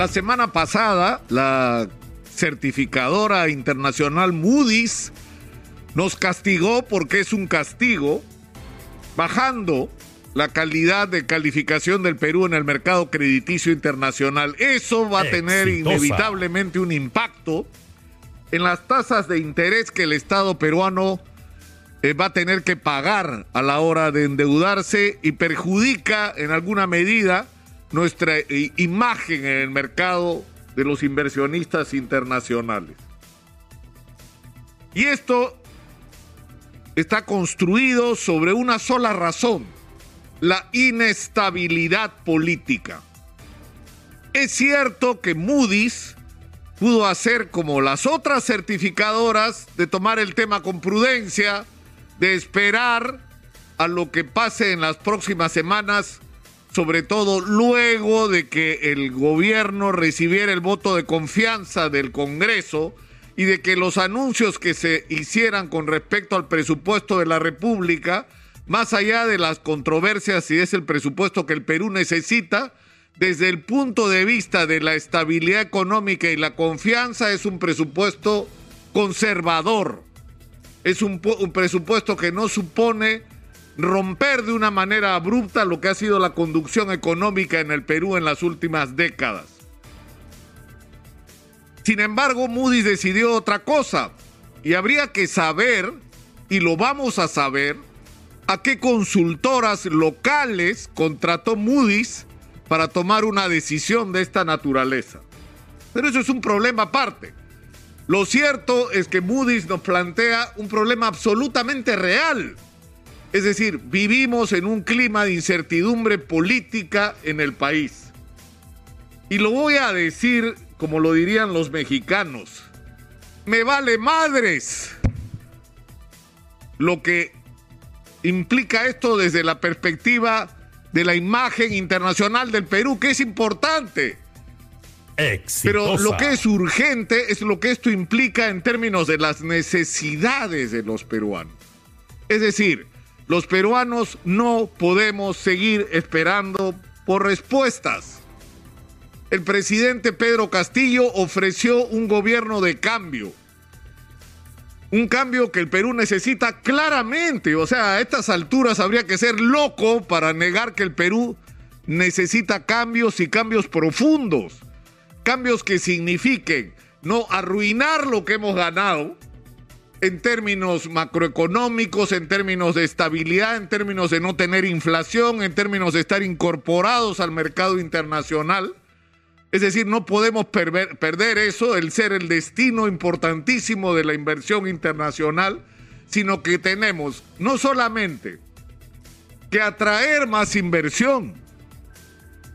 La semana pasada, la certificadora internacional Moody's nos castigó porque es un castigo, bajando la calidad de calificación del Perú en el mercado crediticio internacional. Eso va a tener inevitablemente un impacto en las tasas de interés que el Estado peruano eh, va a tener que pagar a la hora de endeudarse y perjudica en alguna medida nuestra eh, imagen en el mercado de los inversionistas internacionales. Y esto está construido sobre una sola razón, la inestabilidad política. Es cierto que Moody's pudo hacer como las otras certificadoras de tomar el tema con prudencia, de esperar a lo que pase en las próximas semanas, sobre todo luego de que el gobierno recibiera el voto de confianza del Congreso y de que los anuncios que se hicieran con respecto al presupuesto de la República, más allá de las controversias si es el presupuesto que el Perú necesita, desde el punto de vista de la estabilidad económica y la confianza, es un presupuesto conservador. Es un, presupuesto que no supone romper de una manera abrupta lo que ha sido la conducción económica en el Perú en las últimas décadas. Sin embargo, Moody's decidió otra cosa y habría que saber, y lo vamos a saber, a qué consultoras locales contrató Moody's para tomar una decisión de esta naturaleza. Pero eso es un problema aparte. Lo cierto es que Moody's nos plantea un problema absolutamente real. Es decir, vivimos en un clima de incertidumbre política en el país. Y lo voy a decir como lo dirían los mexicanos, me vale madres lo que implica esto desde la perspectiva de la imagen internacional del Perú, que es importante. Pero lo que es urgente es lo que esto implica en términos de las necesidades de los peruanos. Es decir, los peruanos no podemos seguir esperando por respuestas el presidente Pedro Castillo ofreció un gobierno de cambio. Un cambio que el Perú necesita claramente. O sea, a estas alturas habría que ser loco para negar que el Perú necesita cambios y cambios profundos. Cambios que signifiquen no arruinar lo que hemos ganado en términos macroeconómicos, en términos de estabilidad, en términos de no tener inflación, en términos de estar incorporados al mercado internacional. Es decir, no podemos perder eso, el ser el destino importantísimo de la inversión internacional, sino que tenemos no solamente que atraer más inversión,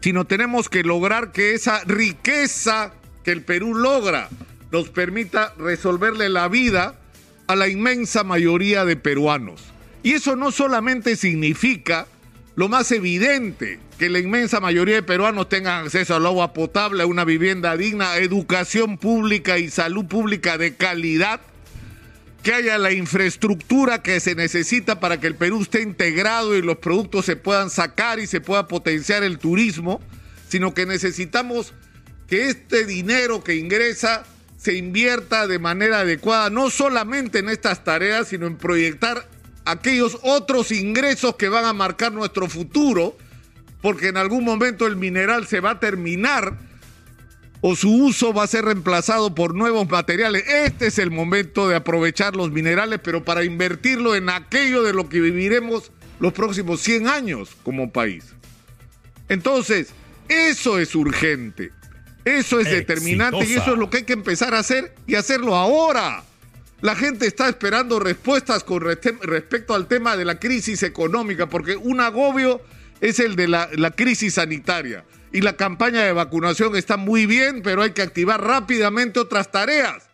sino tenemos que lograr que esa riqueza que el Perú logra nos permita resolverle la vida a la inmensa mayoría de peruanos. Y eso no solamente significa lo más evidente, que la inmensa mayoría de peruanos tengan acceso al agua potable, a una vivienda digna, educación pública y salud pública de calidad, que haya la infraestructura que se necesita para que el Perú esté integrado y los productos se puedan sacar y se pueda potenciar el turismo, sino que necesitamos que este dinero que ingresa se invierta de manera adecuada, no solamente en estas tareas, sino en proyectar aquellos otros ingresos que van a marcar nuestro futuro, porque en algún momento el mineral se va a terminar o su uso va a ser reemplazado por nuevos materiales. Este es el momento de aprovechar los minerales, pero para invertirlo en aquello de lo que viviremos los próximos 100 años como país. Entonces, eso es urgente, eso es determinante y eso es lo que hay que empezar a hacer y hacerlo ahora. La gente está esperando respuestas con respecto al tema de la crisis económica, porque un agobio es el de la, crisis sanitaria. Y la campaña de vacunación está muy bien, pero hay que activar rápidamente otras tareas,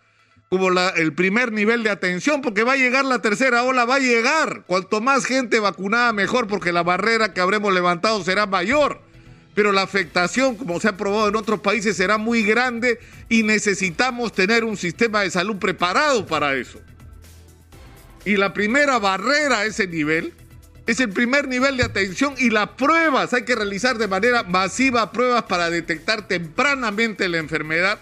como el primer nivel de atención, porque va a llegar la tercera ola, va a llegar. Cuanto más gente vacunada, mejor, porque la barrera que habremos levantado será mayor pero la afectación, como se ha probado en otros países, será muy grande y necesitamos tener un sistema de salud preparado para eso. Y la primera barrera a ese nivel Es el primer nivel de atención y las pruebas. Hay que realizar de manera masiva pruebas para detectar tempranamente la enfermedad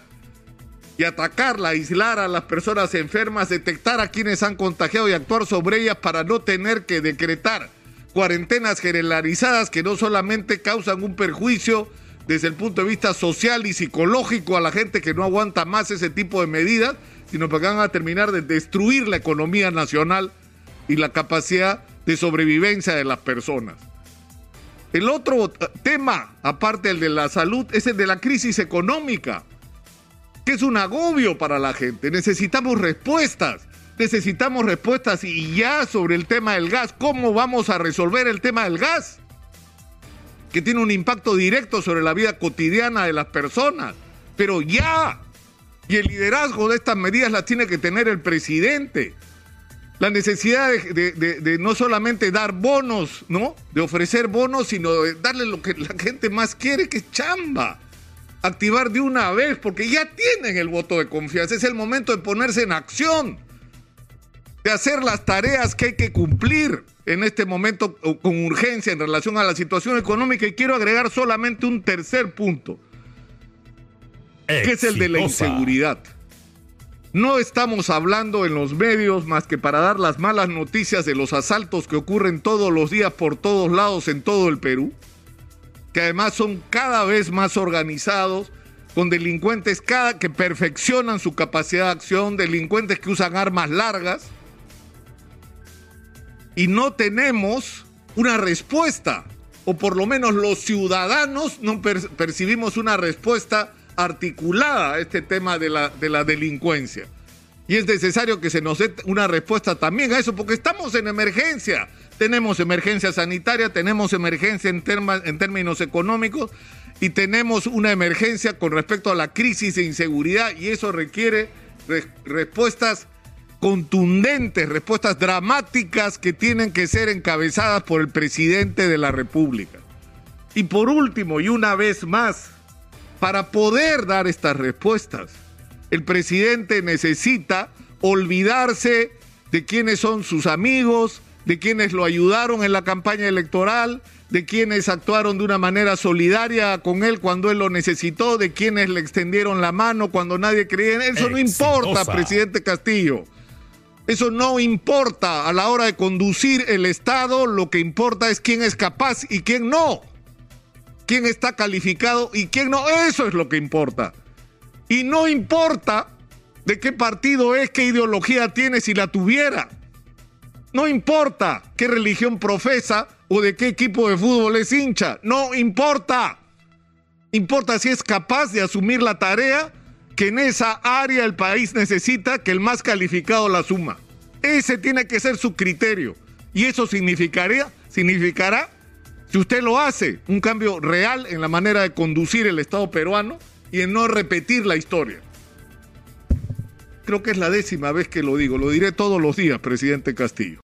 y atacarla, aislar a las personas enfermas, detectar a quienes han contagiado y actuar sobre ellas para no tener que decretar cuarentenas generalizadas que no solamente causan un perjuicio desde el punto de vista social y psicológico a la gente que no aguanta más ese tipo de medidas, sino que van a terminar de destruir la economía nacional y la capacidad de sobrevivencia de las personas. El otro tema, aparte del de la salud, es el de la crisis económica que es un agobio para la gente. Necesitamos respuestas. Necesitamos respuestas y ya sobre el tema del gas. ¿Cómo vamos a resolver el tema del gas? Que tiene un impacto directo sobre la vida cotidiana de las personas. Pero ya. Y el liderazgo de estas medidas las tiene que tener el presidente. La necesidad de, no solamente dar bonos, ¿no? De ofrecer bonos, sino de darle lo que la gente más quiere, que es chamba activar de una vez, porque ya tienen el voto de confianza. Es el momento de ponerse en acción, de hacer las tareas que hay que cumplir en este momento con urgencia en relación a la situación económica. Y quiero agregar solamente un tercer punto, que es el de la inseguridad. No estamos hablando en los medios más que para dar las malas noticias de los asaltos que ocurren todos los días por todos lados en todo el Perú que además son cada vez más organizados, con delincuentes cada, que perfeccionan su capacidad de acción, delincuentes que usan armas largas, y no tenemos una respuesta, o por lo menos los ciudadanos no percibimos una respuesta articulada a este tema de la, de la delincuencia. Y es necesario que se nos dé una respuesta también a eso, porque estamos en emergencia. Tenemos emergencia sanitaria, tenemos emergencia en, en términos económicos y tenemos una emergencia con respecto a la crisis de inseguridad y eso requiere respuestas contundentes, respuestas dramáticas que tienen que ser encabezadas por el presidente de la República. Y por último, y una vez más, para poder dar estas respuestas, el presidente necesita olvidarse de quiénes son sus amigos, de quienes lo ayudaron en la campaña electoral, de quienes actuaron de una manera solidaria con él cuando él lo necesitó, de quienes le extendieron la mano cuando nadie creía en él. Eso no importa, presidente Castillo. Eso no importa a la hora de conducir el Estado, lo que importa es quién es capaz y quién no. Quién está calificado y quién no. Eso es lo que importa. Y no importa de qué partido es, qué ideología tiene si la tuviera. No importa qué religión profesa o de qué equipo de fútbol es hincha. No importa. Importa si es capaz de asumir la tarea que en esa área el país necesita que el más calificado la asuma. Ese tiene que ser su criterio. Y eso significaría, significará, si usted lo hace, un cambio real en la manera de conducir el Estado peruano y en no repetir la historia. Creo que es la décima vez que lo digo, lo diré todos los días, presidente Castillo.